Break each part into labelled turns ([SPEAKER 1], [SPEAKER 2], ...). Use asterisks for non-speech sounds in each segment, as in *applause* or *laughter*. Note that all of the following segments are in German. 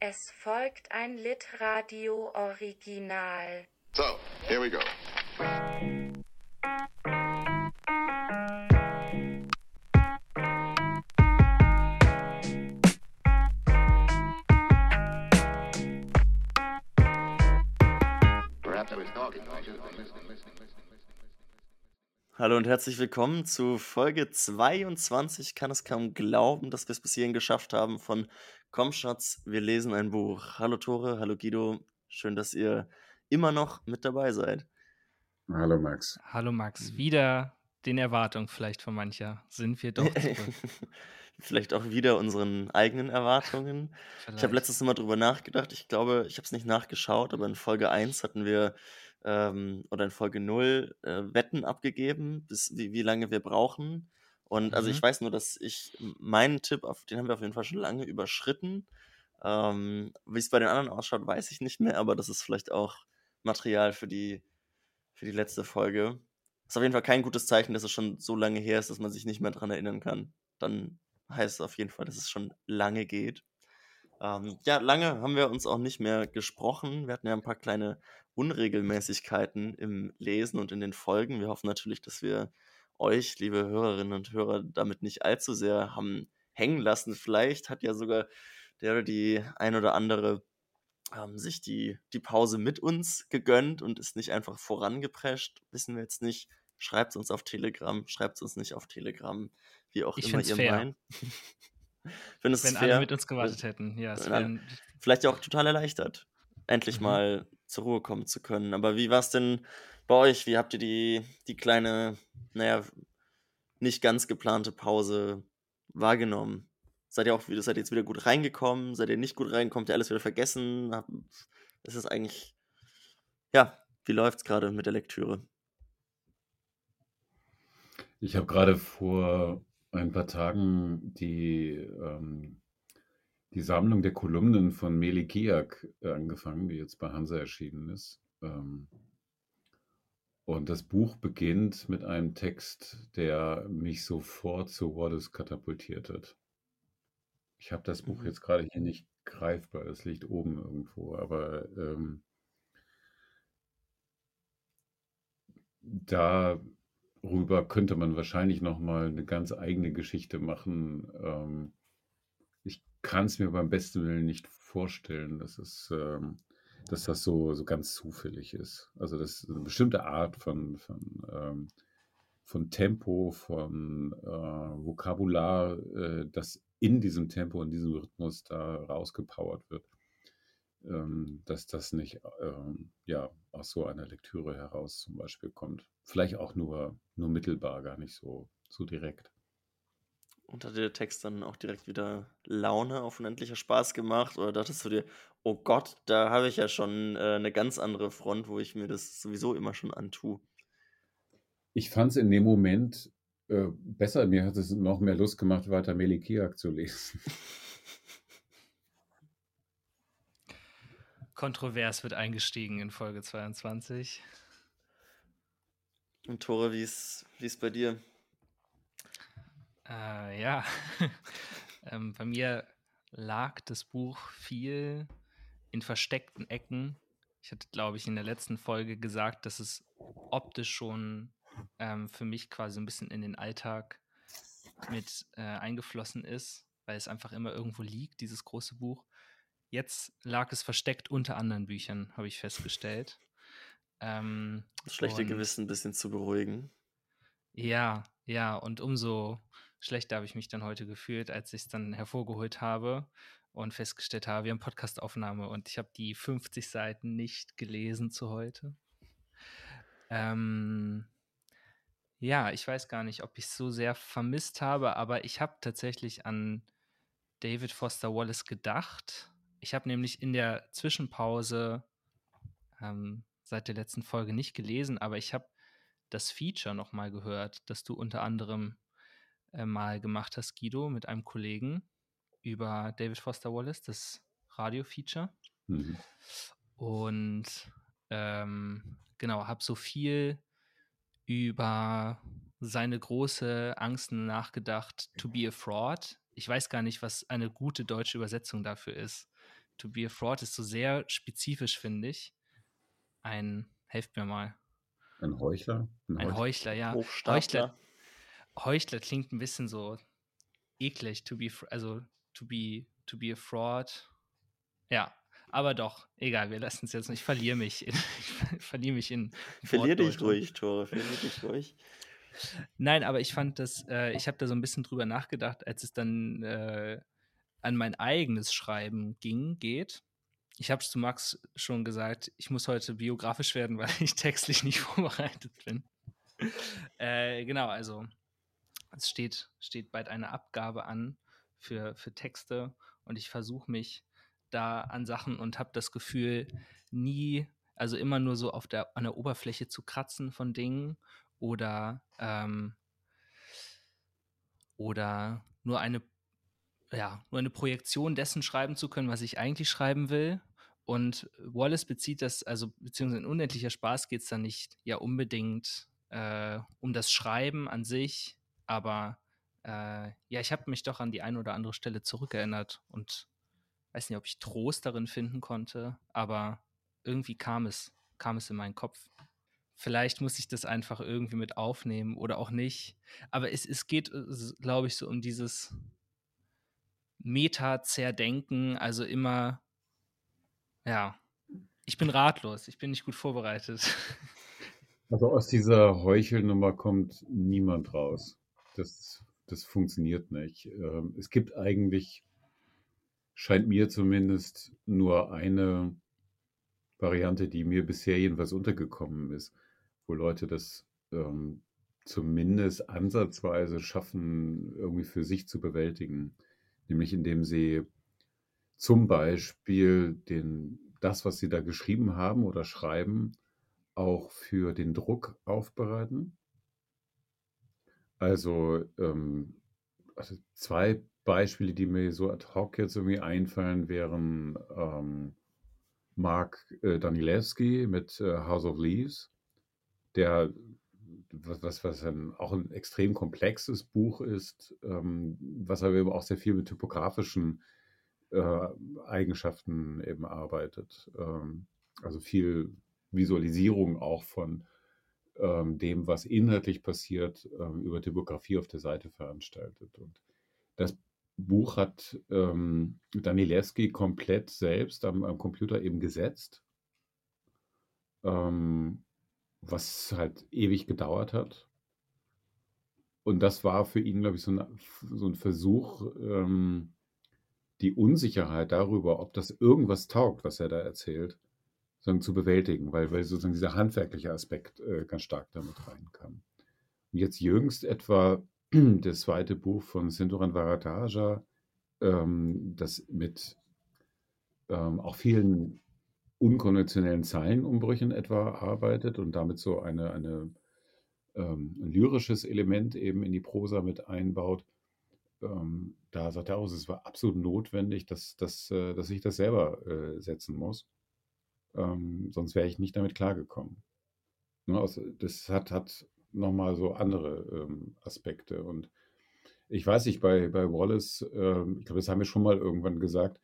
[SPEAKER 1] Es folgt ein Litradio-Original.
[SPEAKER 2] So, here we go.
[SPEAKER 3] Hallo und herzlich willkommen zu Folge 22. Ich kann es kaum glauben, dass wir es bis hierhin geschafft haben von Komm Schatz, wir lesen ein Buch. Hallo Tore, hallo Guido. Schön, dass ihr immer noch mit dabei seid.
[SPEAKER 4] Hallo Max.
[SPEAKER 5] Hallo Max, wieder den Erwartungen vielleicht von mancher sind wir doch *laughs* zurück.
[SPEAKER 3] Vielleicht auch wieder unseren eigenen Erwartungen. Ich habe
[SPEAKER 5] Vielleicht.
[SPEAKER 3] letztens mal drüber nachgedacht. Ich glaube, ich habe es nicht nachgeschaut, aber in Folge 1 hatten wir ähm, oder in Folge 0 äh, Wetten abgegeben, bis, wie, wie lange wir brauchen. Und also ich
[SPEAKER 5] Mhm.
[SPEAKER 3] weiß nur, dass ich meinen Tipp, auf den haben wir auf jeden Fall schon lange überschritten. Ähm, wie es bei den anderen ausschaut, weiß ich nicht mehr, aber das ist vielleicht auch Material für die, für die letzte Folge. Ist auf jeden Fall kein gutes Zeichen, dass es schon so lange her ist, dass man sich nicht mehr dran erinnern kann. Dann heißt es auf jeden Fall, dass es schon lange geht. Ähm, ja, lange haben wir uns auch nicht mehr gesprochen. Wir hatten ja ein paar kleine Unregelmäßigkeiten im Lesen und in den Folgen. Wir hoffen natürlich, dass wir euch, liebe Hörerinnen und Hörer, damit nicht allzu sehr haben hängen lassen. Vielleicht hat ja sogar der oder die ein oder andere ähm, sich die, die Pause mit uns gegönnt und ist nicht einfach vorangeprescht. Wissen wir jetzt nicht. Schreibt uns auf Telegram, schreibt uns nicht auf Telegram, wie auch
[SPEAKER 5] Ich
[SPEAKER 3] immer ihr
[SPEAKER 5] fair.
[SPEAKER 3] meint. *laughs* Wenn fair,
[SPEAKER 5] alle mit uns gewartet hätten. Ja,
[SPEAKER 3] alle-
[SPEAKER 5] wären,
[SPEAKER 3] vielleicht ja auch total erleichtert, endlich
[SPEAKER 5] Mhm.
[SPEAKER 3] mal zur Ruhe kommen zu können. Aber wie war es denn bei euch? Wie habt ihr die, die kleine, naja, nicht ganz geplante Pause wahrgenommen? Seid ihr auch wieder, seid ihr jetzt wieder gut reingekommen? Seid ihr nicht gut reingekommen? Habt ihr alles wieder vergessen? Ist es eigentlich, ja, wie läuft's gerade mit der Lektüre?
[SPEAKER 4] Ich habe gerade vor ein paar Tagen die, ähm, die Sammlung der Kolumnen von Meli Kiak äh, angefangen, die jetzt bei Hansa erschienen ist. Ähm, und das Buch beginnt mit einem Text, der mich sofort zu Wallace katapultiert hat. Ich habe das Buch
[SPEAKER 3] Mhm.
[SPEAKER 4] jetzt gerade hier nicht greifbar, es liegt oben irgendwo, aber ähm, darüber könnte man wahrscheinlich noch mal eine ganz eigene Geschichte machen. Ähm, kann es mir beim besten Willen nicht vorstellen, dass es, ähm, dass das so, so ganz zufällig ist. Also das ist eine bestimmte Art von, von, ähm, von Tempo, von äh, Vokabular, äh, das in diesem Tempo, in diesem Rhythmus da rausgepowert wird, ähm, dass das nicht ähm, ja, aus so einer Lektüre heraus zum Beispiel kommt. Vielleicht auch nur, nur mittelbar, gar nicht so, so direkt.
[SPEAKER 3] Und hat dir der Text dann auch direkt wieder Laune auf unendlicher Spaß gemacht? Oder dachtest du dir, oh Gott, da habe ich ja schon äh, eine ganz andere Front, wo ich mir das sowieso immer schon antue?
[SPEAKER 4] Ich fand es in dem Moment äh, besser. Mir hat es noch mehr Lust gemacht, weiter Melikiak zu lesen. *laughs*
[SPEAKER 5] kontrovers wird eingestiegen in Folge 22.
[SPEAKER 3] Und Tore, wie ist wie ist bei dir?
[SPEAKER 5] Äh, ja, *laughs* ähm, bei mir lag das Buch viel in versteckten Ecken. Ich hatte, glaube ich, in der letzten Folge gesagt, dass es optisch schon ähm, für mich quasi ein bisschen in den Alltag mit äh, eingeflossen ist, weil es einfach immer irgendwo liegt, dieses große Buch. Jetzt lag es versteckt unter anderen Büchern, habe ich festgestellt. Ähm,
[SPEAKER 3] Das schlechte Gewissen ein bisschen zu beruhigen.
[SPEAKER 5] Ja, ja, und umso schlechter habe ich mich dann heute gefühlt, als ich es dann hervorgeholt habe und festgestellt habe, wir haben Podcastaufnahme und ich habe die 50 Seiten nicht gelesen zu heute. Ähm, ja, ich weiß gar nicht, ob ich es so sehr vermisst habe, aber ich habe tatsächlich an David Foster Wallace gedacht. Ich habe nämlich in der Zwischenpause ähm, seit der letzten Folge nicht gelesen, aber ich habe das Feature nochmal gehört, das du unter anderem äh, mal gemacht hast, Guido, mit einem Kollegen über David Foster Wallace, das Radio-Feature.
[SPEAKER 4] Mhm.
[SPEAKER 5] Und ähm, genau, habe so viel über seine große Angst nachgedacht, to be a fraud. Ich weiß gar nicht, was eine gute deutsche Übersetzung dafür ist. to be a fraud ist so sehr spezifisch, finde ich. Ein, helft mir mal.
[SPEAKER 4] Ein Heuchler?
[SPEAKER 5] Ein Heuchler, ja.
[SPEAKER 3] Hochstapler.
[SPEAKER 5] Heuchler, Heuchler klingt ein bisschen so eklig, to be, also to be, to be a fraud. Ja, aber doch, egal, wir lassen es jetzt nicht. Ich verliere mich. In, *laughs* ich verliere mich in.
[SPEAKER 3] Verlier dich ruhig, Tore, verlier dich ruhig.
[SPEAKER 5] Nein, aber ich fand das, äh, ich habe da so ein bisschen drüber nachgedacht, als es dann äh, an mein eigenes Schreiben ging, geht. Ich habe es zu Max schon gesagt, ich muss heute biografisch werden, *laughs* weil ich textlich nicht *laughs* vorbereitet bin. äh, genau, also es steht, steht bald eine Abgabe an für, für Texte und ich versuche mich da an Sachen und habe das Gefühl, nie, also immer nur so auf der, an der Oberfläche zu kratzen von Dingen oder, ähm, oder nur eine, ja, nur eine Projektion dessen schreiben zu können, was ich eigentlich schreiben will. Und Wallace bezieht das, also beziehungsweise in unendlicher Spaß geht es dann nicht ja unbedingt äh, um das Schreiben an sich, aber äh, ja, ich habe mich doch an die eine oder andere Stelle zurückerinnert und weiß nicht, ob ich Trost darin finden konnte, aber irgendwie kam es, kam es in meinen Kopf. Vielleicht muss ich das einfach irgendwie mit aufnehmen oder auch nicht. Aber es, es geht, glaube ich, so um dieses Meta-Zerdenken, also immer, ja, ich bin ratlos, ich bin nicht gut vorbereitet.
[SPEAKER 4] Also aus dieser Heuchelnummer kommt niemand raus. Das, das funktioniert nicht. Ähm, Es gibt eigentlich, scheint mir zumindest, nur eine Variante, die mir bisher jedenfalls untergekommen ist, wo Leute das ähm, zumindest ansatzweise schaffen, irgendwie für sich zu bewältigen. Nämlich indem sie zum Beispiel den, das, was sie da geschrieben haben oder schreiben, auch für den Druck aufbereiten. Also, ähm, also zwei Beispiele, die mir so ad hoc jetzt irgendwie einfallen, wären ähm, Mark äh, Danilewski mit äh, House of Leaves, der was, was, was ein, auch ein extrem komplexes Buch ist, ähm, was aber eben auch sehr viel mit typografischen äh, Eigenschaften eben arbeitet. Ähm, also viel Visualisierung auch von ähm, dem, was inhaltlich passiert, ähm, über Typografie auf der Seite veranstaltet. Und das Buch hat ähm, Danilewski komplett selbst am, am Computer eben gesetzt, ähm, was halt ewig gedauert hat. Und das war für ihn, glaube ich, so ein, so ein Versuch, ähm, die Unsicherheit darüber, ob das irgendwas taugt, was er da erzählt, sozusagen zu bewältigen, weil, weil sozusagen dieser handwerkliche Aspekt äh, ganz stark damit reinkam. Und jetzt jüngst etwa *clears throat* das zweite Buch von Sindoran Varataja, ähm, das mit ähm, auch vielen unkonventionellen Zeilenumbrüchen etwa arbeitet und damit so eine, eine ähm, ein lyrisches Element eben in die Prosa mit einbaut. Ähm, da sagt er auch, es war absolut notwendig, dass, dass, äh, dass ich das selber äh, setzen muss. Ähm, sonst wäre ich nicht damit klargekommen. Ne, also das hat, hat nochmal so andere ähm, Aspekte. Und ich weiß nicht, bei, bei Wallace, ähm, ich glaube, das haben wir schon mal irgendwann gesagt,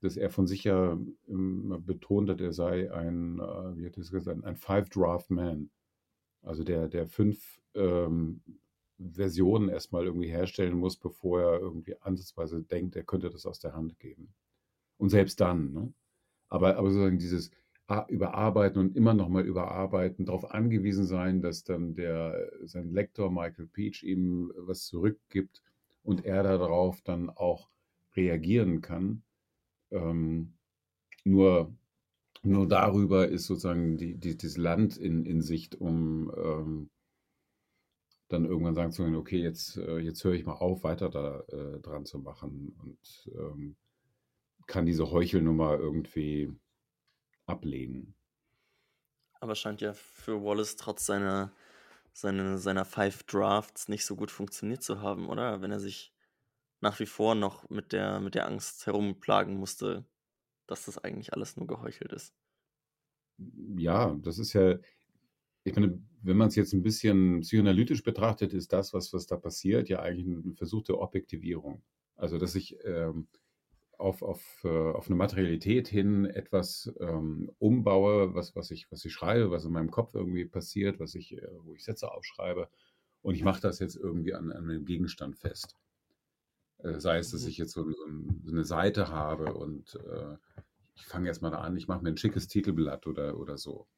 [SPEAKER 4] dass er von sich ja betont hat, er sei ein, äh, wie hat er es gesagt, ein Five-Draft-Man. Also der, der fünf ähm, Versionen erstmal irgendwie herstellen muss, bevor er irgendwie ansatzweise denkt, er könnte das aus der Hand geben. Und selbst dann, ne? Aber, aber sozusagen dieses Überarbeiten und immer nochmal überarbeiten, darauf angewiesen sein, dass dann der, sein Lektor Michael Peach ihm was zurückgibt und er darauf dann auch reagieren kann. Ähm, nur, nur darüber ist sozusagen die, die, dieses Land in, in Sicht, um ähm, dann irgendwann sagen zu können, okay, jetzt, äh, jetzt höre ich mal auf, weiter da äh, dran zu machen und ähm, kann diese Heuchelnummer irgendwie ablehnen.
[SPEAKER 3] Aber scheint ja für Wallace trotz seiner, seiner, seiner Five Drafts nicht so gut funktioniert zu haben, oder? Wenn er sich nach wie vor noch mit der, mit der Angst herumplagen musste, dass das eigentlich alles nur geheuchelt ist.
[SPEAKER 4] Ja, das ist ja, ich meine, wenn man es jetzt ein bisschen psychoanalytisch betrachtet, ist das, was, was da passiert, ja eigentlich ein Versuch der Objektivierung. Also, dass ich ähm, auf, auf, äh, auf eine Materialität hin etwas ähm, umbaue, was, was, ich, was ich schreibe, was in meinem Kopf irgendwie passiert, was ich, äh, wo ich Sätze aufschreibe. Und ich mache das jetzt irgendwie an, an einem Gegenstand fest. Äh, sei es, dass mhm. ich jetzt so, so, eine Seite habe und äh, ich fange jetzt mal an, ich mache mir ein schickes Titelblatt oder, oder so.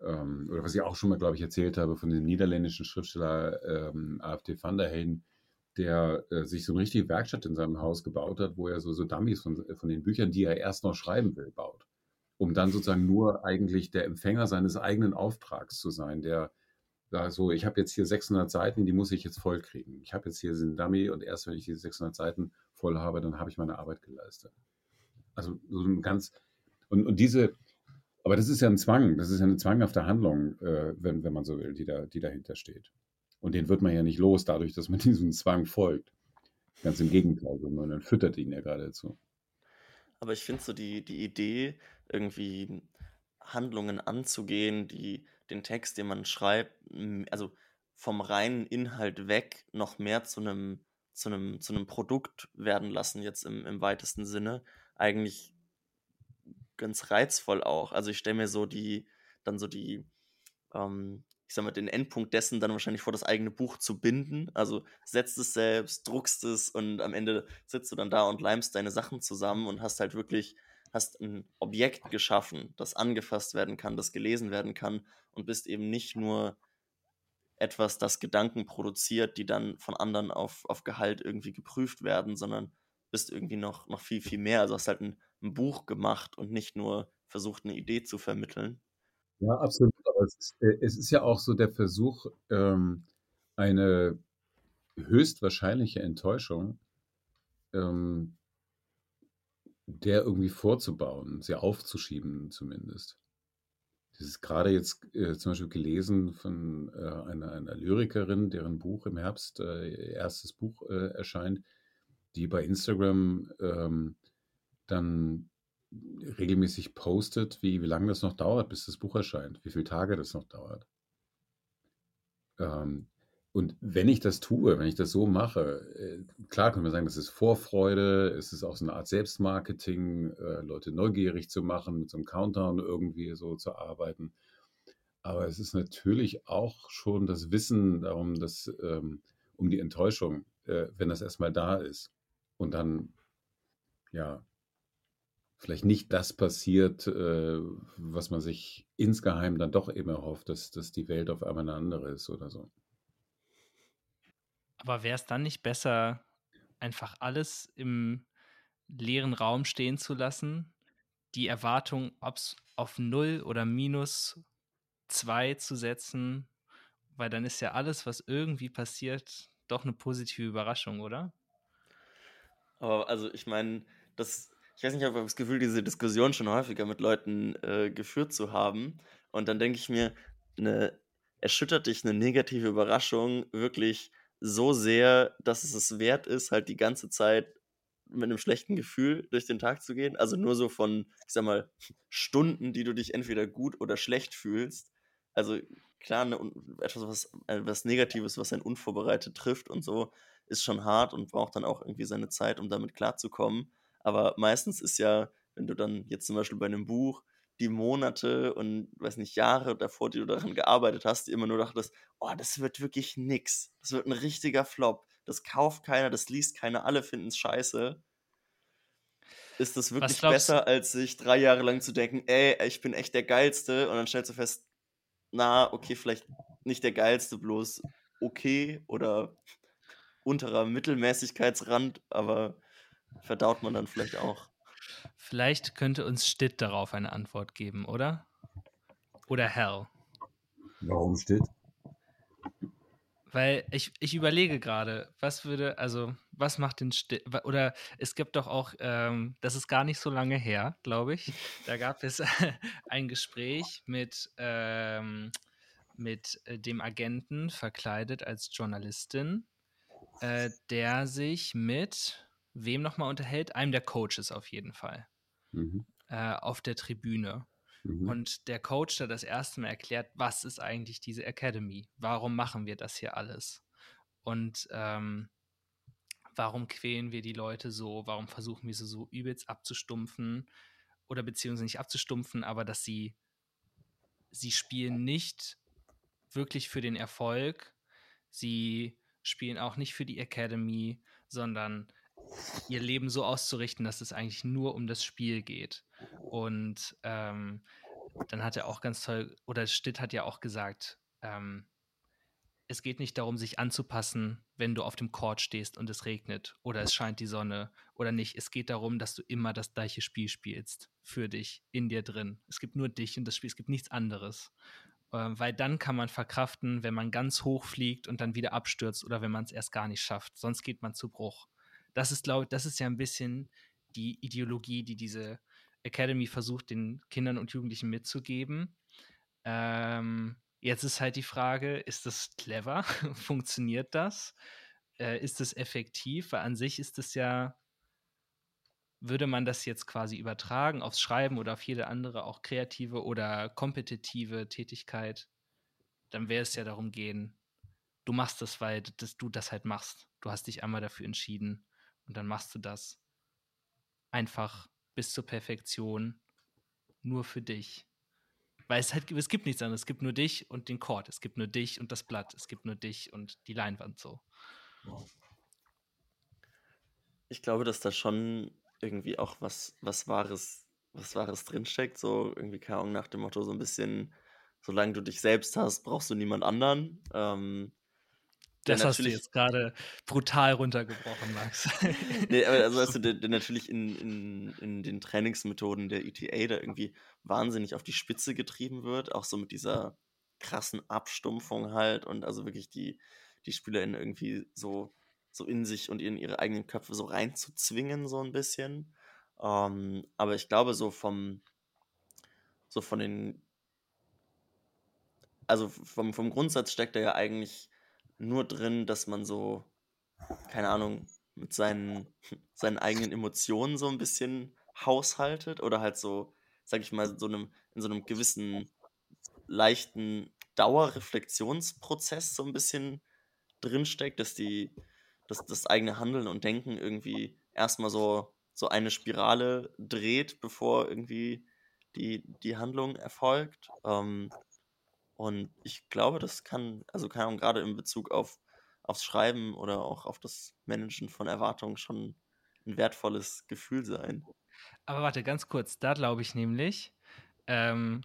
[SPEAKER 4] Ähm, oder was ich auch schon mal, glaube ich, erzählt habe von dem niederländischen Schriftsteller ähm, AfD van der Heyden, der äh, sich so eine richtige Werkstatt in seinem Haus gebaut hat, wo er so, so Dummies von, von den Büchern, die er erst noch schreiben will, baut. Um dann sozusagen nur eigentlich der Empfänger seines eigenen Auftrags zu sein, der da so, ich habe jetzt hier 600 Seiten, die muss ich jetzt voll kriegen. Ich habe jetzt hier einen Dummy und erst wenn ich diese 600 Seiten voll habe, dann habe ich meine Arbeit geleistet. Also so ein ganz, und, und diese, aber das ist ja ein Zwang, das ist ja eine zwanghafte Handlung, äh, wenn, wenn man so will, die, da, die dahinter steht. Und den wird man ja nicht los, dadurch, dass man *laughs* diesem Zwang folgt. Ganz im Gegenteil, sondern man füttert ihn ja geradezu.
[SPEAKER 3] Aber ich finde so die, die Idee, irgendwie Handlungen anzugehen, die den Text, den man schreibt, also vom reinen Inhalt weg noch mehr zu einem, zu einem, zu einem Produkt werden lassen, jetzt im, im weitesten Sinne, eigentlich ganz reizvoll auch. Also ich stelle mir so die, dann so die, ähm, ich sag mal, den Endpunkt dessen dann wahrscheinlich vor das eigene Buch zu binden. Also setzt es selbst, druckst es und am Ende sitzt du dann da und leimst deine Sachen zusammen und hast halt wirklich, hast ein Objekt geschaffen, das angefasst werden kann, das gelesen werden kann und bist eben nicht nur etwas, das Gedanken produziert, die dann von anderen auf, auf Gehalt irgendwie geprüft werden, sondern bist irgendwie noch, noch viel, viel mehr. Also hast halt ein, ein Buch gemacht und nicht nur versucht, eine Idee zu vermitteln.
[SPEAKER 4] Ja, absolut. Es ist, äh, es ist ja auch so der Versuch, ähm, eine höchstwahrscheinliche Enttäuschung ähm, der irgendwie vorzubauen, sie aufzuschieben zumindest. Das ist gerade jetzt äh, zum Beispiel gelesen von äh, einer, einer, Lyrikerin, deren Buch im Herbst, äh, erstes Buch äh, erscheint, die bei Instagram ähm, dann regelmäßig postet, wie, wie lange das noch dauert, bis das Buch erscheint, wie viele Tage das noch dauert. Ähm, und wenn ich das tue, wenn ich das so mache, äh, klar können wir sagen, das ist Vorfreude, es ist auch so eine Art Selbstmarketing, äh, Leute neugierig zu machen, mit so einem Countdown irgendwie so zu arbeiten. Aber es ist natürlich auch schon das Wissen darum, dass ähm, um die Enttäuschung, äh, wenn das erstmal da ist und dann ja vielleicht nicht das passiert, äh, was man sich insgeheim dann doch immer hofft, dass, dass die Welt auf einmal eine andere ist oder so.
[SPEAKER 5] Aber wäre es dann nicht besser, einfach alles im leeren Raum stehen zu lassen, die Erwartung, ob es auf Null oder minus zwei zu setzen, weil dann ist ja alles, was irgendwie passiert, doch eine positive Überraschung, oder?
[SPEAKER 3] Aber also ich meine, das ich weiß nicht, ich habe das Gefühl, diese Diskussion schon häufiger mit Leuten äh, geführt zu haben. Und dann denke ich mir, eine, erschüttert dich eine negative Überraschung wirklich so sehr, dass es es wert ist, halt die ganze Zeit mit einem schlechten Gefühl durch den Tag zu gehen. Also nur so von, ich sag mal, Stunden, die du dich entweder gut oder schlecht fühlst. Also klar, ne, etwas was, etwas Negatives, was einen unvorbereitet trifft und so, ist schon hart und braucht dann auch irgendwie seine Zeit, um damit klarzukommen. Aber meistens ist ja, wenn du dann jetzt zum Beispiel bei einem Buch die Monate und weiß nicht, Jahre davor, die du daran gearbeitet hast, die immer nur dachtest, oh, das wird wirklich nix. Das wird ein richtiger Flop. Das kauft keiner, das liest keiner, alle finden es scheiße. Ist das wirklich besser, als sich drei Jahre lang zu denken, ey, ich bin echt der Geilste und dann stellst du fest, na, okay, vielleicht nicht der Geilste, bloß okay oder unterer Mittelmäßigkeitsrand, aber verdaut man dann vielleicht auch.
[SPEAKER 5] Vielleicht könnte uns Stitt darauf eine Antwort geben, oder? Oder Hell.
[SPEAKER 4] Warum Stitt?
[SPEAKER 5] Weil ich, ich überlege gerade, was würde, also, was macht den Stitt, oder es gibt doch auch, ähm, das ist gar nicht so lange her, glaube ich, da gab es *laughs* ein Gespräch mit, ähm, mit äh, dem Agenten verkleidet als Journalistin, äh, der sich mit, wem nochmal unterhält? Einem der Coaches auf jeden Fall. Mhm. Äh, auf der Tribüne. Mhm. Und der Coach da das erste Mal erklärt, was ist eigentlich diese Academy? Warum machen wir das hier alles? Und ähm, warum quälen wir die Leute so, warum versuchen wir sie so übelst abzustumpfen oder beziehungsweise nicht abzustumpfen, aber dass sie, sie spielen nicht wirklich für den Erfolg, sie spielen auch nicht für die Academy, sondern ihr Leben so auszurichten, dass es eigentlich nur um das Spiel geht. Und ähm, dann hat er auch ganz toll, oder Stitt hat ja auch gesagt, ähm, es geht nicht darum, sich anzupassen, wenn du auf dem Court stehst und es regnet oder es scheint die Sonne oder nicht. Es geht darum, dass du immer das gleiche Spiel spielst für dich, in dir drin. Es gibt nur dich und das Spiel, es gibt nichts anderes. Ähm, weil dann kann man verkraften, wenn man ganz hoch fliegt und dann wieder abstürzt oder wenn man es erst gar nicht schafft. Sonst geht man zu Bruch. Das ist, glaube ich, das ist ja ein bisschen die Ideologie, die diese Academy versucht, den Kindern und Jugendlichen mitzugeben. Ähm, jetzt ist halt die Frage, ist das clever? *laughs* Funktioniert das? Äh, ist das effektiv? Weil an sich ist es ja, würde man das jetzt quasi übertragen aufs Schreiben oder auf jede andere, auch kreative oder kompetitive Tätigkeit, dann wäre es ja darum gehen, du machst das, weil das, du das halt machst. Du hast dich einmal dafür entschieden und dann machst du das einfach bis zur Perfektion nur für dich. Weil es halt, es gibt nichts anderes. Es gibt nur dich und den Chord. Es gibt nur dich und das Blatt. Es gibt nur dich und die Leinwand so.
[SPEAKER 3] Ich glaube, dass da schon irgendwie auch was, was Wahres, was Wahres drinsteckt. So irgendwie, keine Ahnung, nach dem Motto, so ein bisschen, solange du dich selbst hast, brauchst du niemand anderen. Ähm,
[SPEAKER 5] das hast du jetzt gerade brutal runtergebrochen, Max.
[SPEAKER 3] nee, aber also weißt du, *laughs* der, der natürlich in, in, in den Trainingsmethoden der ETA da irgendwie wahnsinnig auf die Spitze getrieben wird, auch so mit dieser krassen Abstumpfung halt und also wirklich die, die SpielerInnen irgendwie so, so in sich und in ihre eigenen Köpfe so reinzuzwingen, so ein bisschen. Ähm, aber ich glaube, so vom, so von den, also vom, vom Grundsatz steckt er ja eigentlich nur drin, dass man so, keine Ahnung, mit seinen, *laughs* seinen eigenen Emotionen so ein bisschen haushaltet oder halt so, sag ich mal, so einem, in so einem gewissen leichten Dauerreflexionsprozess so ein bisschen drinsteckt, dass die, dass das eigene Handeln und Denken irgendwie erstmal so, so eine Spirale dreht, bevor irgendwie die, die Handlung erfolgt. Ähm, und ich glaube, das kann, also keine Ahnung, gerade in Bezug auf, aufs Schreiben oder auch auf das Managen von Erwartungen schon ein wertvolles Gefühl sein.
[SPEAKER 5] Aber warte, ganz kurz, da glaube ich nämlich, ähm,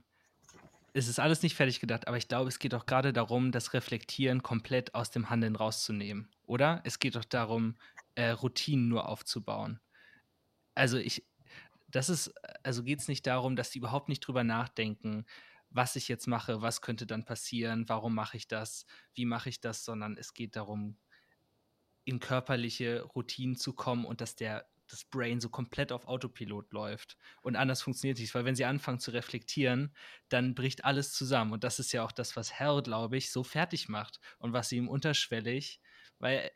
[SPEAKER 5] es ist alles nicht fertig gedacht, aber ich glaube, es geht doch gerade darum, das Reflektieren komplett aus dem Handeln rauszunehmen, oder? Es geht doch darum, äh, Routinen nur aufzubauen. Also ich, das ist, also geht es nicht darum, dass die überhaupt nicht drüber nachdenken, was ich jetzt mache, was könnte dann passieren, warum mache ich das, wie mache ich das, sondern es geht darum, in körperliche Routinen zu kommen und dass der das Brain so komplett auf Autopilot läuft. Und anders funktioniert nicht, weil wenn sie anfangen zu reflektieren, dann bricht alles zusammen. Und das ist ja auch das, was Hell, glaube ich, so fertig macht und was sie ihm unterschwellig, weil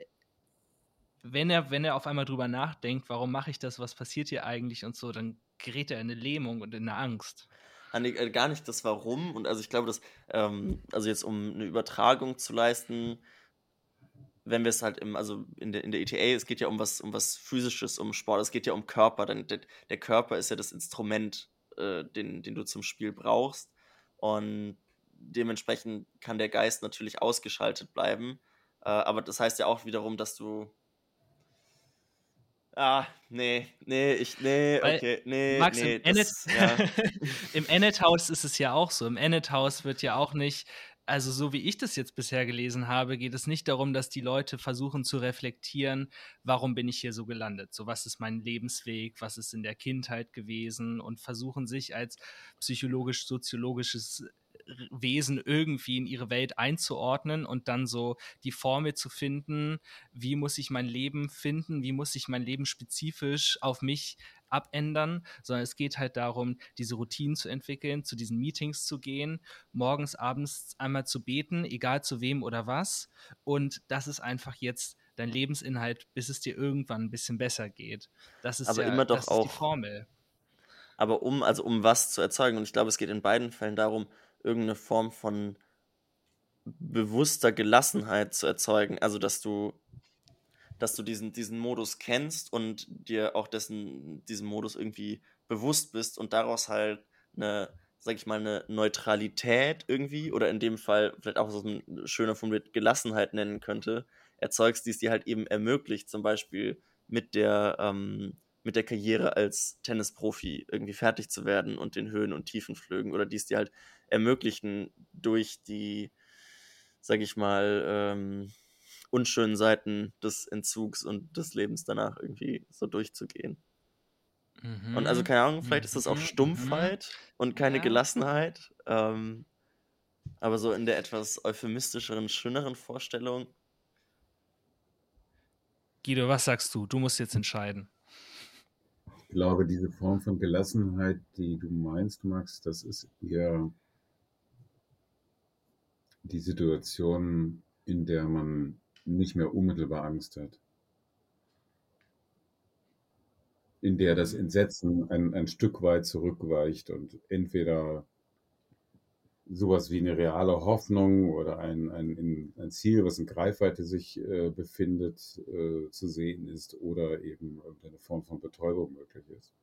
[SPEAKER 5] wenn er, wenn er auf einmal drüber nachdenkt, warum mache ich das, was passiert hier eigentlich und so, dann gerät er in eine Lähmung und in eine Angst.
[SPEAKER 3] Äh, gar nicht das Warum. Und also ich glaube, dass, ähm, also jetzt um eine Übertragung zu leisten, wenn wir es halt im, also in der, in der ETA, es geht ja um was, um was Physisches, um Sport, es geht ja um Körper. Denn der, der Körper ist ja das Instrument, äh, den, den du zum Spiel brauchst. Und dementsprechend kann der Geist natürlich ausgeschaltet bleiben. Äh, aber das heißt ja auch wiederum, dass du Ah, nee, nee, ich, nee, okay, nee, Max, nee.
[SPEAKER 5] Im, das, ja. *laughs* Im ist es ja auch so. Im Ennet House wird ja auch nicht, also so wie ich das jetzt bisher gelesen habe, geht es nicht darum, dass die Leute versuchen zu reflektieren, warum bin ich hier so gelandet? So, was ist mein Lebensweg? Was ist in der Kindheit gewesen? Und versuchen sich als psychologisch-soziologisches Wesen irgendwie in ihre Welt einzuordnen und dann so die Formel zu finden, wie muss ich mein Leben finden, wie muss ich mein Leben spezifisch auf mich abändern, sondern es geht halt darum, diese Routinen zu entwickeln, zu diesen Meetings zu gehen, morgens, abends einmal zu beten, egal zu wem oder was. Und das ist einfach jetzt dein Lebensinhalt, bis es dir irgendwann ein bisschen besser geht. Das ist
[SPEAKER 3] aber
[SPEAKER 5] ja,
[SPEAKER 3] immer doch auch
[SPEAKER 5] die Formel.
[SPEAKER 3] Aber um, also um was zu erzeugen, und ich glaube, es geht in beiden Fällen darum, irgendeine Form von bewusster Gelassenheit zu erzeugen. Also, dass du, dass du diesen, diesen Modus kennst und dir auch dessen, diesem Modus irgendwie bewusst bist und daraus halt eine, sag ich mal, eine Neutralität irgendwie oder in dem Fall vielleicht auch so ein schöner formuliert Gelassenheit nennen könnte, erzeugst, die es dir halt eben ermöglicht, zum Beispiel mit der, ähm, mit der Karriere als Tennisprofi irgendwie fertig zu werden und den Höhen und Tiefenflügen oder die es dir halt ermöglichen, durch die, sag ich mal, ähm, unschönen Seiten des Entzugs und des Lebens danach irgendwie so durchzugehen. Mhm. Und also, keine Ahnung, vielleicht ist das auch mhm. Stumpfheit mhm. und keine ja. Gelassenheit. Ähm, aber so in der etwas euphemistischeren, schöneren Vorstellung.
[SPEAKER 5] Guido, was sagst du? Du musst jetzt entscheiden.
[SPEAKER 4] Ich glaube, diese Form von Gelassenheit, die du meinst, Max, das ist eher die Situation, in der man nicht mehr unmittelbar Angst hat. In der das Entsetzen ein, ein Stück weit zurückweicht und entweder sowas wie eine reale Hoffnung oder ein, ein, ein Ziel, was in Greifweite sich äh, befindet, äh, zu sehen ist oder eben eine Form von Betäubung möglich ist.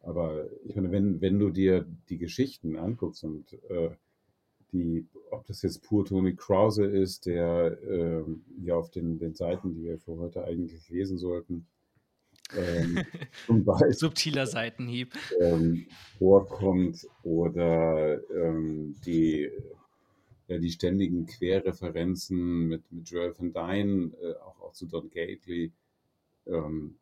[SPEAKER 4] Aber ich meine, wenn, wenn du dir die Geschichten anguckst und äh, die, ob das jetzt pur Tony Krause ist, der äh, ja auf den, den Seiten, die wir für heute eigentlich lesen sollten,
[SPEAKER 5] ähm, *laughs* subtiler Seitenhieb.
[SPEAKER 4] ähm, vorkommt oder ähm, die, ja, die ständigen Querreferenzen mit, mit Joel van Dyne, äh, auch, auch zu Don Gately, ähm,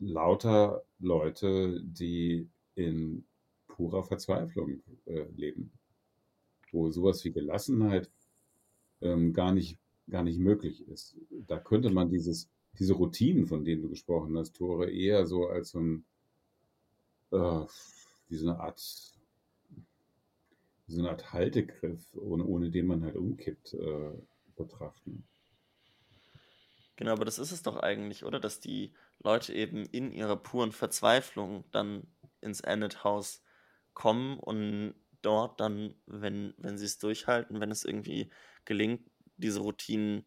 [SPEAKER 4] lauter Leute, die in purer Verzweiflung äh, leben wo sowas wie Gelassenheit ähm, gar, nicht, gar nicht möglich ist. Da könnte man dieses, diese Routinen, von denen du gesprochen hast, Tore, eher so als so ein, äh, wie so eine Art, so eine Art Haltegriff, ohne, ohne den man halt umkippt, äh, betrachten.
[SPEAKER 3] Genau, aber das ist es doch eigentlich, oder? Dass die Leute eben in ihrer puren Verzweiflung dann ins Endet House kommen und dort dann, wenn, wenn sie es durchhalten, wenn es irgendwie gelingt, diese Routinen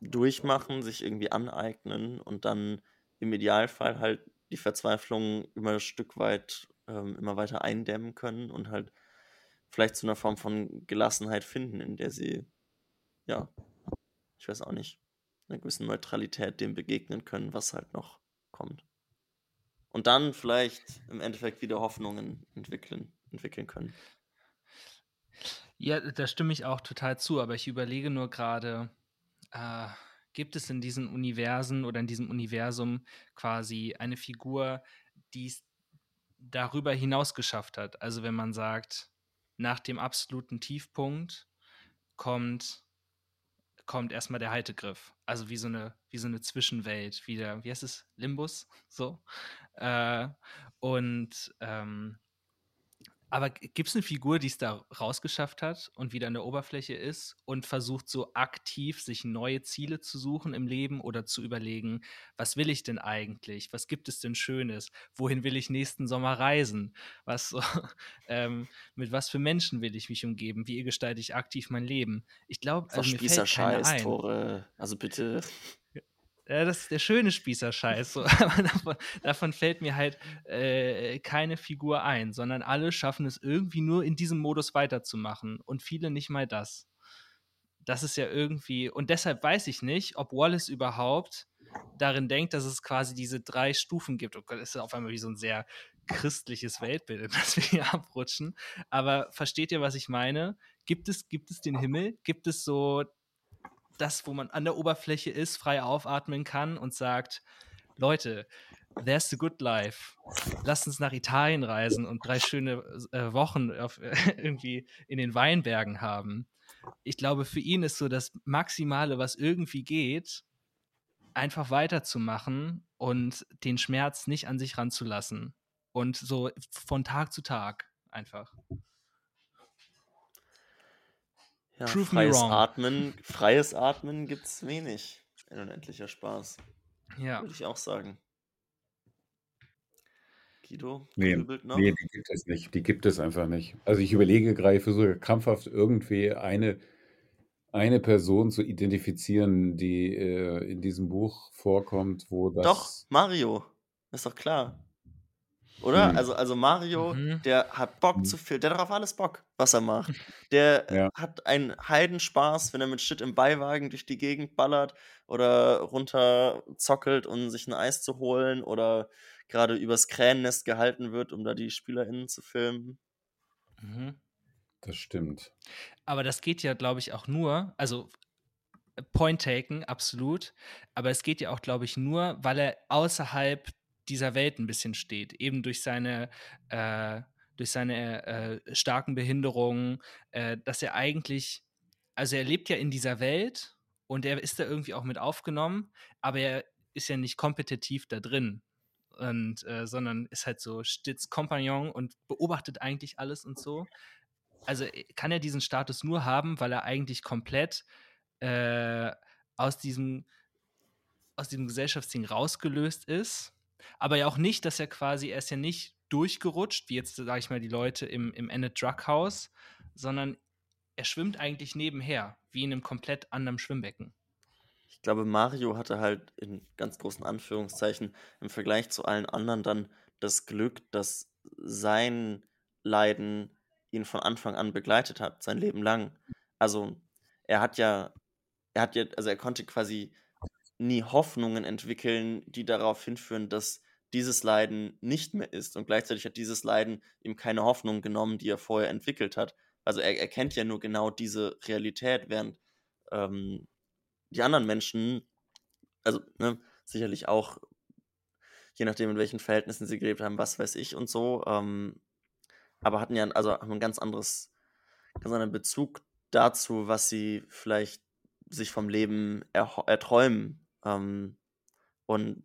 [SPEAKER 3] durchmachen, sich irgendwie aneignen und dann im Idealfall halt die Verzweiflung immer ein Stück weit ähm, immer weiter eindämmen können und halt vielleicht zu einer Form von Gelassenheit finden, in der sie, ja, ich weiß auch nicht, einer gewissen Neutralität dem begegnen können, was halt noch kommt. Und dann vielleicht im Endeffekt wieder Hoffnungen entwickeln entwickeln können.
[SPEAKER 5] Ja, da stimme ich auch total zu, aber ich überlege nur gerade, äh, gibt es in diesen Universen oder in diesem Universum quasi eine Figur, die es darüber hinaus geschafft hat? Also wenn man sagt, nach dem absoluten Tiefpunkt kommt kommt erstmal der Haltegriff. Also wie so eine, wie so eine Zwischenwelt, wie der, wie heißt es? Limbus? So. Äh, und ähm, aber gibt es eine Figur, die es da rausgeschafft hat und wieder an der Oberfläche ist und versucht so aktiv sich neue Ziele zu suchen im Leben oder zu überlegen, was will ich denn eigentlich? Was gibt es denn Schönes? Wohin will ich nächsten Sommer reisen? Was *laughs* ähm, mit was für Menschen will ich mich umgeben? Wie gestalte ich aktiv mein Leben? Ich glaube,
[SPEAKER 3] also mir fällt Scheiß, Tore. Also bitte.
[SPEAKER 5] Ja, das ist der schöne Spießerscheiß. So. *laughs* Davon, davon, fällt mir halt äh, keine Figur ein, sondern alle schaffen es irgendwie nur in diesem Modus weiterzumachen und viele nicht mal das. Das ist ja irgendwie, und deshalb weiß ich nicht, ob Wallace überhaupt darin denkt, dass es quasi diese drei Stufen gibt. Oh Gott, das ist auf einmal wie so ein sehr christliches Weltbild, in das wir hier abrutschen. Aber versteht ihr, was ich meine? Gibt es, gibt es den Himmel? Gibt es so das, wo man an der Oberfläche ist, frei aufatmen kann und sagt, Leute, there's the good life. Lasst uns nach Italien reisen und drei schöne äh, Wochen auf, *laughs* irgendwie in den Weinbergen haben. Ich glaube, für ihn ist so das Maximale, was irgendwie geht, einfach weiterzumachen und den Schmerz nicht an sich ranzulassen. Und so von Tag zu Tag einfach.
[SPEAKER 3] Ja, Prove freies Atmen, freies Atmen gibt's wenig in unendlicher Spaß. Ja. Würde ich auch sagen.
[SPEAKER 4] Guido, nee, noch? Nee, die gibt es nicht. Die gibt es einfach nicht. Also ich überlege gerade, ich versuche krampfhaft irgendwie eine, eine Person zu identifizieren, die äh, in diesem Buch vorkommt, wo das.
[SPEAKER 3] Doch, Mario. Ist doch klar. Oder?
[SPEAKER 4] Hm.
[SPEAKER 3] Also, also Mario,
[SPEAKER 5] Mhm.
[SPEAKER 3] der hat Bock
[SPEAKER 4] Hm.
[SPEAKER 3] zu viel, der hat auf alles Bock, was er macht. *laughs* Der
[SPEAKER 4] Ja.
[SPEAKER 3] hat einen Heidenspaß, wenn er mit Shit im Beiwagen durch die Gegend ballert oder runter zockelt, um sich ein Eis zu holen oder gerade übers Krähennest gehalten wird, um da die SpielerInnen zu filmen.
[SPEAKER 5] Mhm.
[SPEAKER 4] Das stimmt.
[SPEAKER 5] Aber das geht ja, glaube ich, auch nur, also äh, Point taken, absolut. Aber es geht ja auch, glaube ich, nur, weil er außerhalb dieser Welt ein bisschen steht. Eben durch seine, äh, durch seine äh, starken Behinderungen, äh, dass er eigentlich, also er lebt ja in dieser Welt und er ist da irgendwie auch mit aufgenommen, aber er ist ja nicht kompetitiv da drin. Und, äh, sondern ist halt so stets Kompagnon und beobachtet eigentlich alles und so also äh, kann er diesen Status nur haben, weil er eigentlich komplett äh, aus diesem aus diesem Gesellschaftsding rausgelöst ist. Aber ja auch nicht, dass er quasi, er ist ja nicht durchgerutscht, wie jetzt, sage ich mal, die Leute im, im Ennet Drug House, sondern er schwimmt eigentlich nebenher, wie in einem komplett anderen Schwimmbecken.
[SPEAKER 3] Ich glaube, Mario hatte halt in ganz großen Anführungszeichen im Vergleich zu allen anderen dann das Glück, dass sein Leiden ihn von Anfang an begleitet hat, sein Leben lang. Also er hat ja, er hat ja, also er konnte quasi nie Hoffnungen entwickeln, die darauf hinführen, dass dieses Leiden nicht mehr ist. Und gleichzeitig hat dieses Leiden ihm keine Hoffnung genommen, die er vorher entwickelt hat. Also er, er kennt ja nur genau diese Realität, während ähm, die anderen Menschen, also ne, sicherlich auch, je nachdem, in welchen Verhältnissen sie gelebt haben, was weiß ich und so, ähm, aber hatten ja also haben ein ganz anderes, ganz anderen Bezug dazu, was sie vielleicht sich vom Leben erträumen. Ähm, und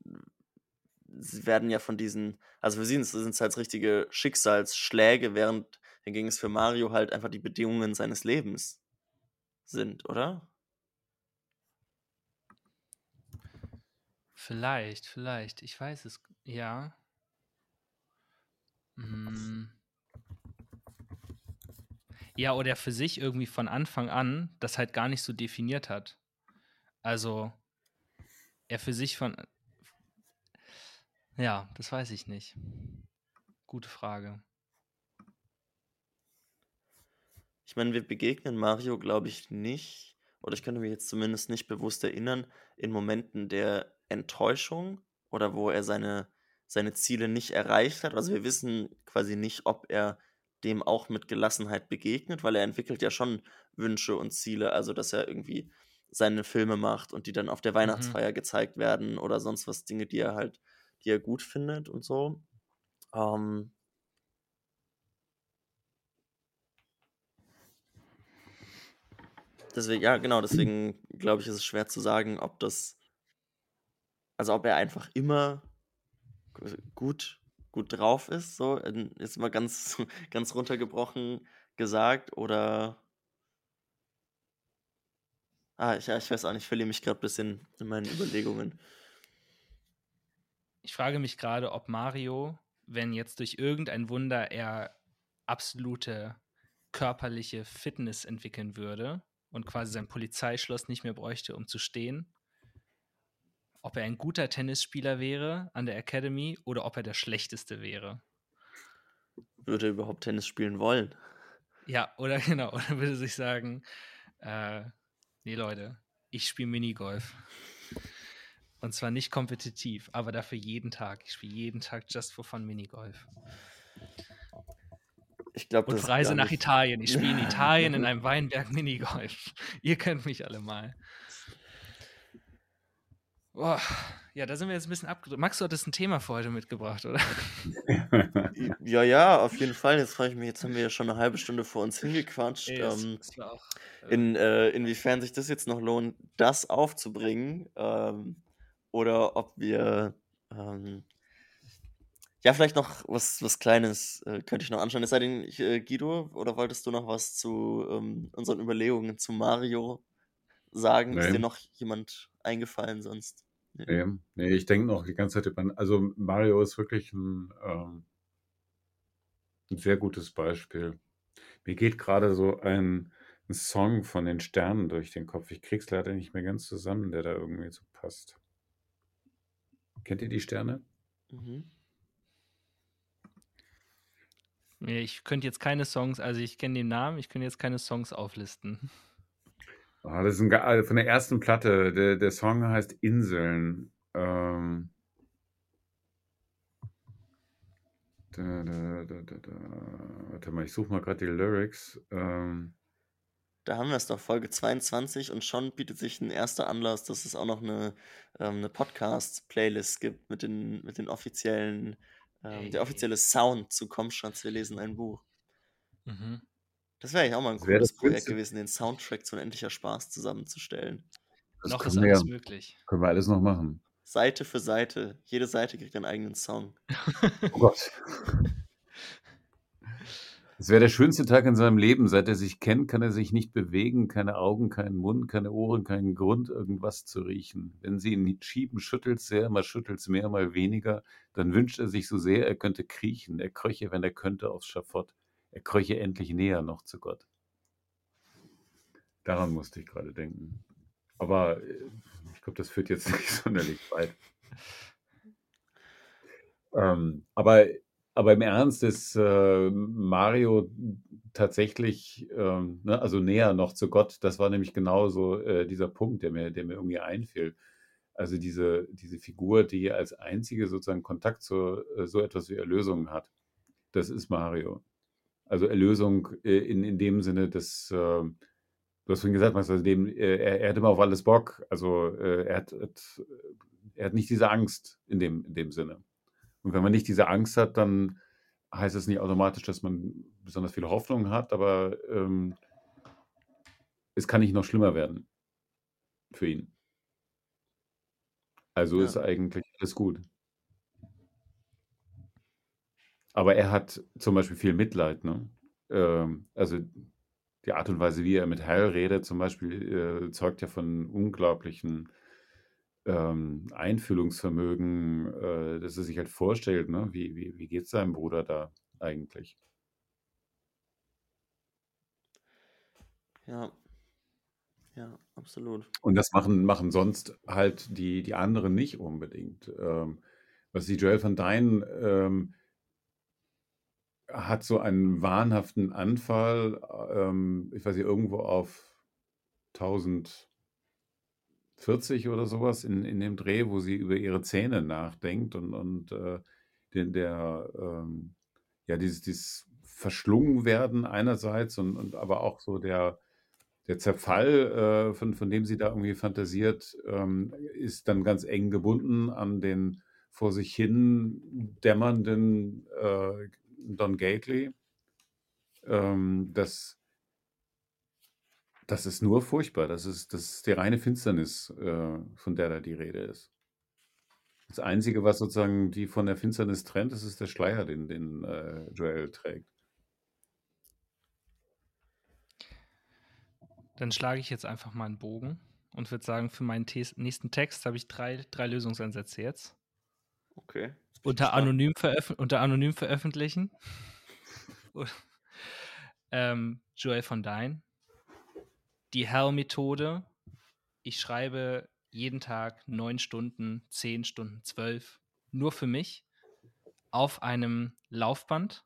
[SPEAKER 3] sie werden ja von diesen, also für sie sind es halt richtige Schicksalsschläge, während hingegen es für Mario halt einfach die Bedingungen seines Lebens sind, oder?
[SPEAKER 5] Vielleicht, vielleicht. Ich weiß es. Ja. Mm. Ja, oder für sich irgendwie von Anfang an das halt gar nicht so definiert hat. Also, er für sich von. Ja, das weiß ich nicht. Gute Frage.
[SPEAKER 3] Ich meine, wir begegnen Mario, glaube ich, nicht, oder ich könnte mich jetzt zumindest nicht bewusst erinnern, in Momenten der Enttäuschung oder wo er seine, seine Ziele nicht erreicht hat. Also wir wissen quasi nicht, ob er dem auch mit Gelassenheit begegnet, weil er entwickelt ja schon Wünsche und Ziele, also dass er irgendwie seine Filme macht und die dann auf der Weihnachtsfeier gezeigt werden oder sonst was, Dinge, die er halt, die er gut findet und so. Ähm, Deswegen, ja, genau, deswegen glaube ich, ist es schwer zu sagen, ob das, also ob er einfach immer gut, gut drauf ist, so, jetzt mal ganz, *laughs* ganz runtergebrochen gesagt, oder, ah, ich, ich weiß auch nicht, ich verliere mich gerade ein bisschen in meinen Überlegungen.
[SPEAKER 5] Ich frage mich gerade, ob Mario, wenn jetzt durch irgendein Wunder er absolute körperliche Fitness entwickeln würde und quasi sein Polizeischloss nicht mehr bräuchte, um zu stehen, ob er ein guter Tennisspieler wäre an der Academy oder ob er der schlechteste wäre.
[SPEAKER 3] Würde er überhaupt Tennis spielen wollen?
[SPEAKER 5] Ja, oder *laughs* genau, oder würde sich sagen, äh, nee Leute, ich spiele Minigolf. Und zwar nicht kompetitiv, aber dafür jeden Tag. Ich spiele jeden Tag just for fun Minigolf.
[SPEAKER 3] Ich glaube,
[SPEAKER 5] Und Reise nach Italien. Ich spiele in *laughs* Italien in einem Weinberg Minigolf. Ihr kennt mich alle mal. Boah, ja, da sind wir jetzt ein bisschen abgedrückt. Max, du hattest ein Thema für heute mitgebracht, oder? *laughs*
[SPEAKER 3] Ja, ja, auf jeden Fall. Jetzt frage ich mich, jetzt haben wir ja schon eine halbe Stunde vor uns hingequatscht.
[SPEAKER 5] das,
[SPEAKER 3] ähm,
[SPEAKER 5] das auch, äh,
[SPEAKER 3] in, äh, inwiefern sich das jetzt noch lohnt, das aufzubringen ähm, oder ob wir ähm, ja vielleicht noch was, was Kleines äh, könnte ich noch anschauen. Es sei denn, ich, äh, Guido, oder wolltest du noch was zu ähm, unseren Überlegungen zu Mario sagen? Ist
[SPEAKER 4] Nee.
[SPEAKER 3] dir noch jemand eingefallen sonst?
[SPEAKER 4] Nee, nee, ich denke noch die ganze Zeit über. Also Mario ist wirklich ein, ähm, ein sehr gutes Beispiel. Mir geht gerade so ein ein Song von den Sternen durch den Kopf. Ich krieg's leider nicht mehr ganz zusammen, der da irgendwie so passt. Kennt ihr die Sterne?
[SPEAKER 3] Mhm.
[SPEAKER 5] Nee, Ich könnte jetzt keine Songs, also ich kenne den Namen, ich könnte jetzt keine Songs auflisten.
[SPEAKER 4] Ah, das ist ein, also von der ersten Platte. Der, der Song heißt Inseln. Ähm, da, da, da, da, da. Warte mal, ich suche mal gerade die Lyrics. Ähm,
[SPEAKER 3] Da haben wir es doch, Folge 22, und schon bietet sich ein erster Anlass, dass es auch noch eine, ähm, eine Podcast-Playlist gibt mit den, mit den offiziellen, ähm, der offizielle Sound zu Komm, Schatz, wir lesen ein Buch.
[SPEAKER 5] Mhm.
[SPEAKER 3] Das wäre eigentlich auch mal ein cooles
[SPEAKER 4] das
[SPEAKER 3] Projekt gewesen, den Soundtrack zu Unendlicher Spaß zusammenzustellen.
[SPEAKER 4] das
[SPEAKER 5] Noch ist
[SPEAKER 4] wir,
[SPEAKER 5] alles
[SPEAKER 4] ja,
[SPEAKER 5] möglich.
[SPEAKER 4] können wir alles noch machen.
[SPEAKER 3] Seite für Seite. Jede Seite kriegt einen eigenen Song. *laughs*
[SPEAKER 4] Oh Gott. Es wäre der schönste Tag in seinem Leben. Seit er sich kennt, kann er sich nicht bewegen, keine Augen, keinen Mund, keine Ohren, keinen Grund, irgendwas zu riechen. Wenn sie ihn schieben, schüttelt's sehr, mal schüttelt's mehr, mal weniger. Dann wünscht er sich so sehr, er könnte kriechen. Er kröche, wenn er könnte, aufs Schafott. Er kröche endlich näher noch zu Gott. Daran musste ich gerade denken. Aber äh, ich glaube, das führt jetzt *laughs* nicht sonderlich weit. Ähm, aber, aber im Ernst ist äh, Mario tatsächlich, ähm, ne, also näher noch zu Gott. Das war nämlich genauso äh, dieser Punkt, der mir, der mir irgendwie einfiel. Also diese, diese Figur, die als einzige sozusagen Kontakt zu äh, so etwas wie Erlösung hat, das ist Mario. Also Erlösung äh, in, in dem Sinne, dass, äh, du hast vorhin gesagt, also dem, äh, er, er hat immer auf alles Bock. Also äh, er, hat, er hat nicht diese Angst in dem, in dem Sinne. Und wenn man nicht diese Angst hat, dann heißt es nicht automatisch, dass man besonders viel Hoffnung hat, aber ähm, es kann nicht noch schlimmer werden für ihn. Also
[SPEAKER 3] Ja.
[SPEAKER 4] ist eigentlich alles gut. Aber er hat zum Beispiel viel Mitleid, ne? Ähm, also die Art und Weise, wie er mit Hal redet, zum Beispiel, äh, zeugt ja von unglaublichen ähm, Einfühlungsvermögen, äh, dass er sich halt vorstellt, ne? Wie, wie, wie geht es seinem Bruder da eigentlich?
[SPEAKER 3] Ja. Ja, absolut.
[SPEAKER 4] Und das machen, machen sonst halt die, die anderen nicht unbedingt. Ähm, was die Joel van Dyne ähm, hat so einen wahnhaften Anfall, ähm, ich weiß nicht, irgendwo auf 1040 oder sowas in, in dem Dreh, wo sie über ihre Zähne nachdenkt und, und äh, den, der, ähm, ja, dieses, dieses verschlungen einerseits und, und aber auch so der, der Zerfall, äh, von, von dem sie da irgendwie fantasiert, ähm, ist dann ganz eng gebunden an den vor sich hin dämmernden äh, Don Gately. Ähm, das, das ist nur furchtbar. Das ist, das ist die reine Finsternis, äh, von der da die Rede ist. Das Einzige, was sozusagen die von der Finsternis trennt, das ist der Schleier, den, den äh, Joel trägt.
[SPEAKER 5] Dann schlage ich jetzt einfach mal einen Bogen und würde sagen, für meinen nächsten Text habe ich drei, drei Lösungsansätze jetzt.
[SPEAKER 3] Okay.
[SPEAKER 5] Unter anonym, veröf unter anonym veröffentlichen. *laughs* ähm, Joel von Dyne. Die Hell-Methode. Ich schreibe jeden Tag neun Stunden, zehn Stunden, zwölf. Nur für mich. Auf einem Laufband.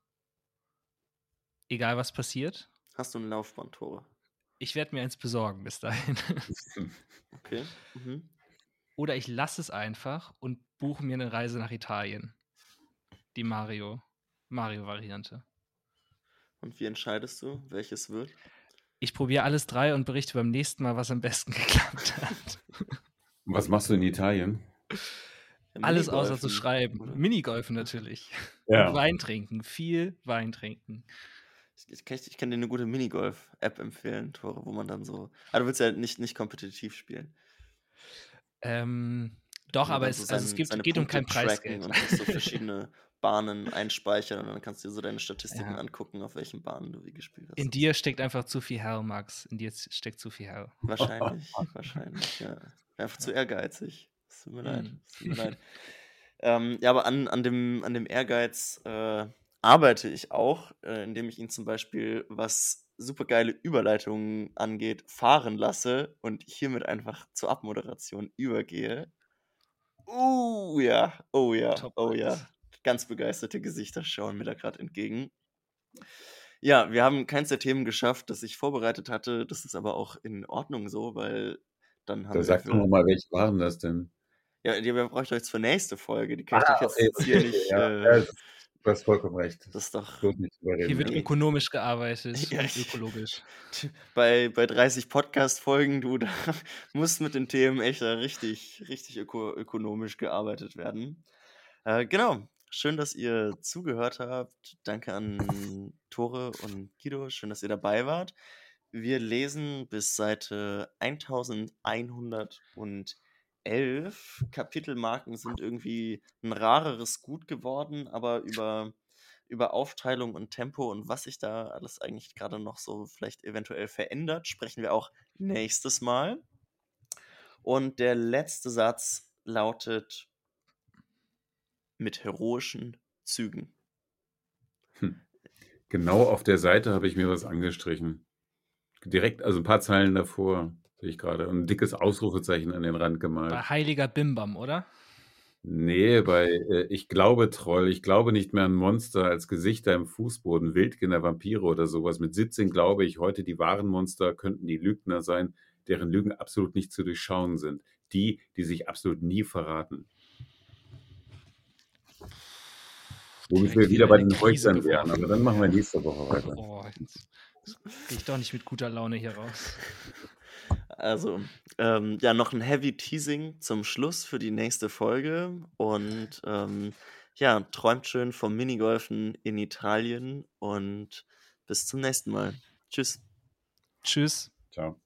[SPEAKER 5] Egal was passiert.
[SPEAKER 3] Hast du ein Laufband, Tore?
[SPEAKER 5] Ich werde mir eins besorgen bis dahin. *laughs*
[SPEAKER 3] Okay. Mhm.
[SPEAKER 5] Oder ich lasse es einfach und buche mir eine Reise nach Italien. Die Mario, Mario-Variante.
[SPEAKER 3] Und wie entscheidest du, welches wird?
[SPEAKER 5] Ich probiere alles drei und berichte beim nächsten Mal, was am besten *laughs* geklappt hat.
[SPEAKER 4] Was machst du in Italien?
[SPEAKER 5] Alles außer zu schreiben.
[SPEAKER 3] oder?
[SPEAKER 5] Minigolfen natürlich. *laughs*
[SPEAKER 4] Ja.
[SPEAKER 5] Und Wein trinken. Viel Wein trinken.
[SPEAKER 3] Ich, ich, kann, ich kann dir eine gute Minigolf-App empfehlen, Tore, wo man dann so. Aber du willst ja nicht, nicht kompetitiv spielen.
[SPEAKER 5] Ähm, doch, aber es,
[SPEAKER 3] so
[SPEAKER 5] also es gibt, geht um
[SPEAKER 3] Punkte
[SPEAKER 5] kein
[SPEAKER 3] tracken
[SPEAKER 5] Preisgeld.
[SPEAKER 3] Und so verschiedene *laughs* Bahnen einspeichern und dann kannst du dir so deine Statistiken
[SPEAKER 5] Ja.
[SPEAKER 3] angucken, auf welchen Bahnen du wie gespielt hast.
[SPEAKER 5] In dir steckt einfach zu viel Hell, Max. In dir steckt zu viel Hell.
[SPEAKER 3] Wahrscheinlich, *laughs* wahrscheinlich, ja. Einfach zu ehrgeizig. Es tut mir leid.
[SPEAKER 5] Mhm.
[SPEAKER 3] Es tut mir leid. Ähm, ja, aber an, an, dem, an dem Ehrgeiz äh, arbeite ich auch, äh, indem ich ihn zum Beispiel, was super geile Überleitungen angeht, fahren lasse und hiermit einfach zur Abmoderation übergehe. Oh ja, oh ja,
[SPEAKER 5] Top
[SPEAKER 3] oh ja. Ganz begeisterte Gesichter schauen mir da gerade entgegen. Ja, wir haben keins der Themen geschafft, das ich vorbereitet hatte. Das ist aber auch in Ordnung so, weil dann haben
[SPEAKER 4] Da
[SPEAKER 3] wir
[SPEAKER 4] sag doch mal, welche waren das denn?
[SPEAKER 3] Ja, die brauche ich euch zur nächsten Folge. Die kann ich
[SPEAKER 4] Ah,
[SPEAKER 3] jetzt
[SPEAKER 4] okay,
[SPEAKER 3] hier
[SPEAKER 4] okay,
[SPEAKER 3] nicht.
[SPEAKER 4] ja, *laughs* ja,
[SPEAKER 3] Äh,
[SPEAKER 4] du hast vollkommen recht.
[SPEAKER 3] das ist doch.
[SPEAKER 5] Hier wird ökonomisch gearbeitet *laughs*
[SPEAKER 3] Ja,
[SPEAKER 5] und ökologisch. *laughs*
[SPEAKER 3] bei, bei 30 Podcast-Folgen, du, da *laughs* muss mit den Themen echt richtig, richtig öko ökonomisch gearbeitet werden. Äh, genau. Schön, dass ihr zugehört habt. Danke an Tore und Guido. Schön, dass ihr dabei wart. Wir lesen bis Seite 1111. Kapitelmarken sind irgendwie ein rareres Gut geworden, aber über, über Aufteilung und Tempo und was sich da alles eigentlich gerade noch so vielleicht eventuell verändert, sprechen wir auch nächstes Mal. Und der letzte Satz lautet mit heroischen Zügen.
[SPEAKER 4] Genau auf der Seite habe ich mir was angestrichen. Direkt, also ein paar Zeilen davor, sehe ich gerade. Und ein dickes Ausrufezeichen an den Rand gemalt.
[SPEAKER 5] Bei Heiliger Bimbam, oder?
[SPEAKER 4] Nee, bei äh, Ich glaube Troll, ich glaube nicht mehr an Monster als Gesichter im Fußboden, Wildkinder, Vampire oder sowas. Mit 17 glaube ich, heute die wahren Monster könnten die Lügner sein, deren Lügen absolut nicht zu durchschauen sind. Die, die sich absolut nie verraten. Womit wir wieder bei den Häusern wären, aber dann machen wir nächste Woche weiter.
[SPEAKER 5] Oh, jetzt gehe ich doch nicht mit guter Laune hier raus.
[SPEAKER 3] Also, ähm, ja, noch ein Heavy Teasing zum Schluss für die nächste Folge. Und ähm, ja, träumt schön vom Minigolfen in Italien und bis zum nächsten Mal. Tschüss.
[SPEAKER 5] Tschüss.
[SPEAKER 4] Ciao.